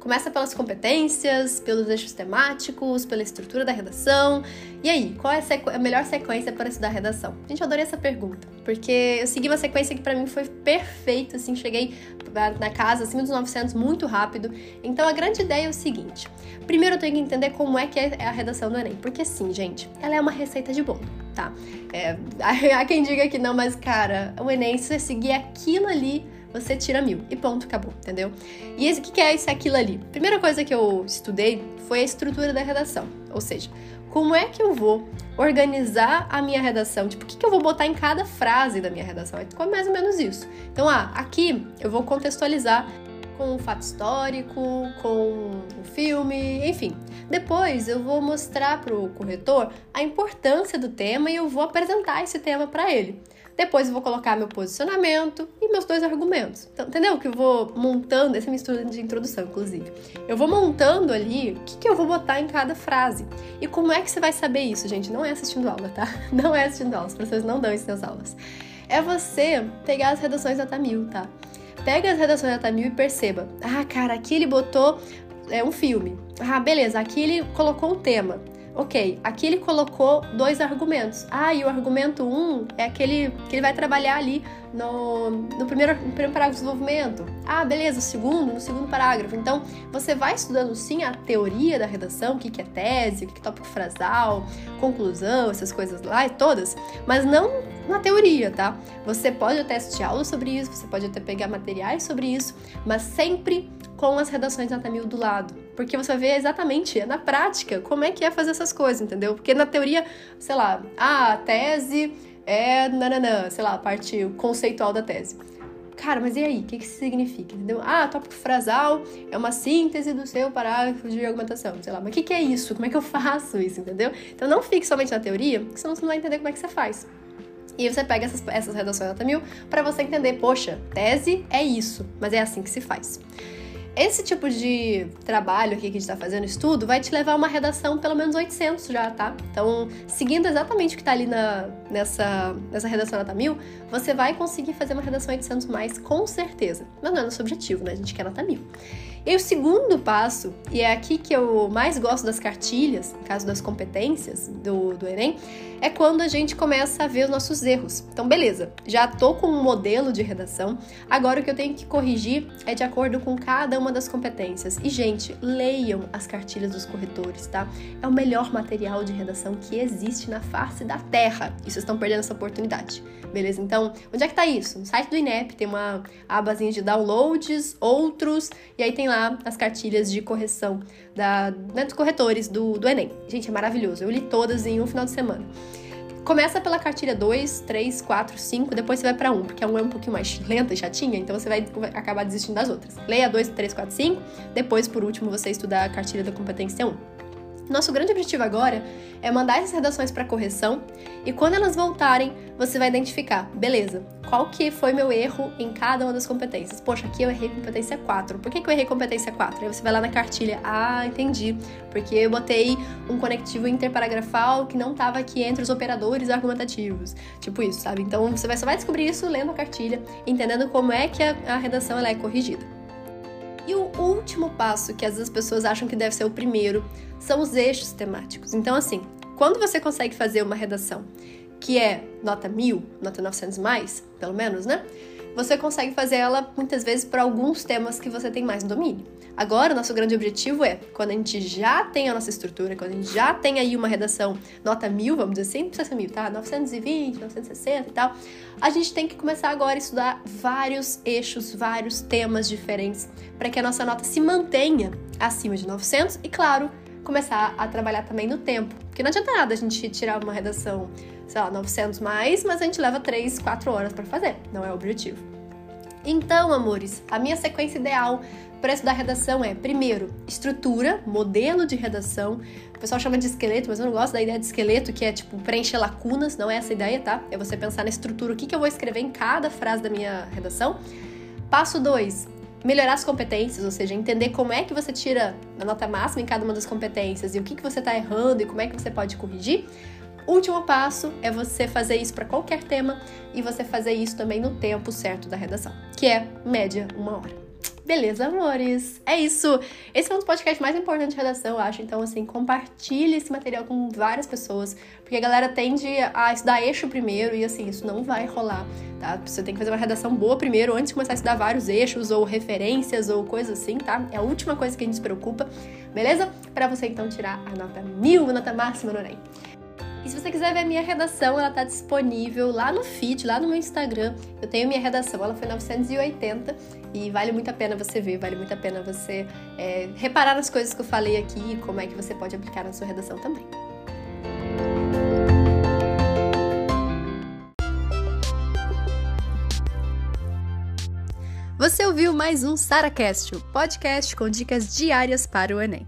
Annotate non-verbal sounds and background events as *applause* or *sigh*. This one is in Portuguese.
Começa pelas competências, pelos eixos temáticos, pela estrutura da redação. E aí, qual é a, melhor sequência para estudar redação? Gente, eu adorei essa pergunta, porque eu segui uma sequência que para mim foi perfeita, assim, cheguei na casa acima dos 900 muito rápido. Então, a grande ideia é o seguinte: primeiro eu tenho que entender como é que é a redação do Enem, porque sim, gente, ela é uma receita de bolo, tá? É, *laughs* há quem diga que não, mas cara, o Enem, se você seguir aquilo ali, você tira mil. E ponto, acabou, entendeu? E o que é isso aquilo ali? Primeira coisa que eu estudei foi a estrutura da redação. Ou seja, como é que eu vou organizar a minha redação? Tipo, o que, que eu vou botar em cada frase da minha redação? É mais ou menos isso. Então, ah, aqui eu vou contextualizar com um fato histórico, com um filme, enfim. Depois eu vou mostrar para o corretor a importância do tema e eu vou apresentar esse tema para ele. Depois eu vou colocar meu posicionamento e meus dois argumentos. Então, entendeu? Que eu vou montando, essa mistura de introdução, inclusive. Eu vou montando ali o que, que eu vou botar em cada frase. E como é que você vai saber isso, gente? Não é assistindo aula, tá? *laughs* Não é assistindo aula, os professores não dão isso nas aulas. É você pegar as redações da Tamil, tá? Pega as redações da Tamil e perceba. Ah, cara, aqui ele botou é, um filme. Ah, beleza, aqui ele colocou um tema. Ok, aqui ele colocou dois argumentos. Ah, e o argumento um é aquele que ele vai trabalhar ali no, no, primeiro, no primeiro parágrafo do desenvolvimento. Ah, beleza, o segundo, no segundo parágrafo. Então, você vai estudando sim a teoria da redação, o que, que é tese, o que, que é tópico frasal, conclusão, essas coisas lá e todas, mas não na teoria, tá? Você pode até assistir aula sobre isso, você pode até pegar materiais sobre isso, mas sempre com as redações da Tamil do lado. Porque você ver exatamente na prática como é que é fazer essas coisas, entendeu? Porque na teoria, sei lá, ah, a tese é nananã, sei lá, a parte conceitual da tese. Cara, mas e aí? O que, que isso significa? Entendeu? Ah, tópico frasal é uma síntese do seu parágrafo de argumentação. Sei lá, mas o que, que é isso? Como é que eu faço isso? Entendeu? Então não fique somente na teoria, senão você não vai entender como é que você faz. E você pega essas, essas redações da mil para você entender, poxa, tese é isso, mas é assim que se faz. Esse tipo de trabalho aqui que a gente está fazendo, estudo, vai te levar a uma redação pelo menos 800 já, tá? Então, seguindo exatamente o que está ali na, nessa, nessa redação nota 1000, você vai conseguir fazer uma redação 800 mais, com certeza. Mas não é nosso objetivo, né? A gente quer nota 1000. E o segundo passo, e é aqui que eu mais gosto das cartilhas, no caso das competências do, do Enem, é quando a gente começa a ver os nossos erros. Então, beleza, já tô com um modelo de redação, agora o que eu tenho que corrigir é de acordo com cada uma das competências. E, gente, leiam as cartilhas dos corretores, tá? É o melhor material de redação que existe na face da Terra. E vocês estão perdendo essa oportunidade, beleza? Então, onde é que tá isso? No site do INEP tem uma abazinha de downloads, outros, e aí tem lá as cartilhas de correção da, né, dos corretores do, do Enem. Gente, é maravilhoso. Eu li todas em um final de semana. Começa pela cartilha 2, 3, 4, 5, depois você vai para 1, porque a 1 é um pouquinho mais lenta e chatinha, então você vai acabar desistindo das outras. Leia 2, 3, 4, 5, depois, por último, você estudar a cartilha da competência 1. Nosso grande objetivo agora é mandar essas redações para correção e quando elas voltarem, você vai identificar, beleza, qual que foi meu erro em cada uma das competências. Poxa, aqui eu errei competência 4. Por que, que eu errei competência 4? Aí você vai lá na cartilha, ah, entendi, porque eu botei um conectivo interparagrafal que não estava aqui entre os operadores argumentativos. Tipo isso, sabe? Então você só vai descobrir isso lendo a cartilha, entendendo como é que a, a redação ela é corrigida. E o último passo, que às vezes as pessoas acham que deve ser o primeiro, são os eixos temáticos. Então, assim, quando você consegue fazer uma redação que é nota 1000, nota 900 mais, pelo menos, né? Você consegue fazer ela muitas vezes para alguns temas que você tem mais domínio. Agora, nosso grande objetivo é, quando a gente já tem a nossa estrutura, quando a gente já tem aí uma redação nota 1000, vamos dizer assim, não precisa ser 1000, tá? 920, 960 e tal, a gente tem que começar agora a estudar vários eixos, vários temas diferentes, para que a nossa nota se mantenha acima de 900 e, claro, começar a trabalhar também no tempo. Porque não adianta nada a gente tirar uma redação, sei lá, 900 mais, mas a gente leva 3, 4 horas para fazer. Não é o objetivo. Então, amores, a minha sequência ideal para estudar redação é, primeiro, estrutura, modelo de redação. O pessoal chama de esqueleto, mas eu não gosto da ideia de esqueleto, que é tipo preencher lacunas, não é essa ideia, tá? É você pensar na estrutura, o que, que eu vou escrever em cada frase da minha redação. Passo 2, melhorar as competências, ou seja, entender como é que você tira a nota máxima em cada uma das competências e o que, que você está errando e como é que você pode corrigir. Último passo é você fazer isso para qualquer tema e você fazer isso também no tempo certo da redação, que é média uma hora. Beleza, amores? É isso. Esse é um dos podcasts mais importantes de redação, eu acho. Então, assim, compartilhe esse material com várias pessoas, porque a galera tende a estudar eixo primeiro e, assim, isso não vai rolar, tá? Você tem que fazer uma redação boa primeiro, antes de começar a estudar vários eixos ou referências ou coisas assim, tá? É a última coisa que a gente se preocupa, beleza? Para você, então, tirar a nota mil, a nota máxima no Enem. E se você quiser ver a minha redação, ela tá disponível lá no feed, lá no meu Instagram. Eu tenho minha redação, ela foi 980 e vale muito a pena você ver, vale muito a pena você é, reparar nas coisas que eu falei aqui e como é que você pode aplicar na sua redação também. Você ouviu mais um SaraCast, o podcast com dicas diárias para o Enem.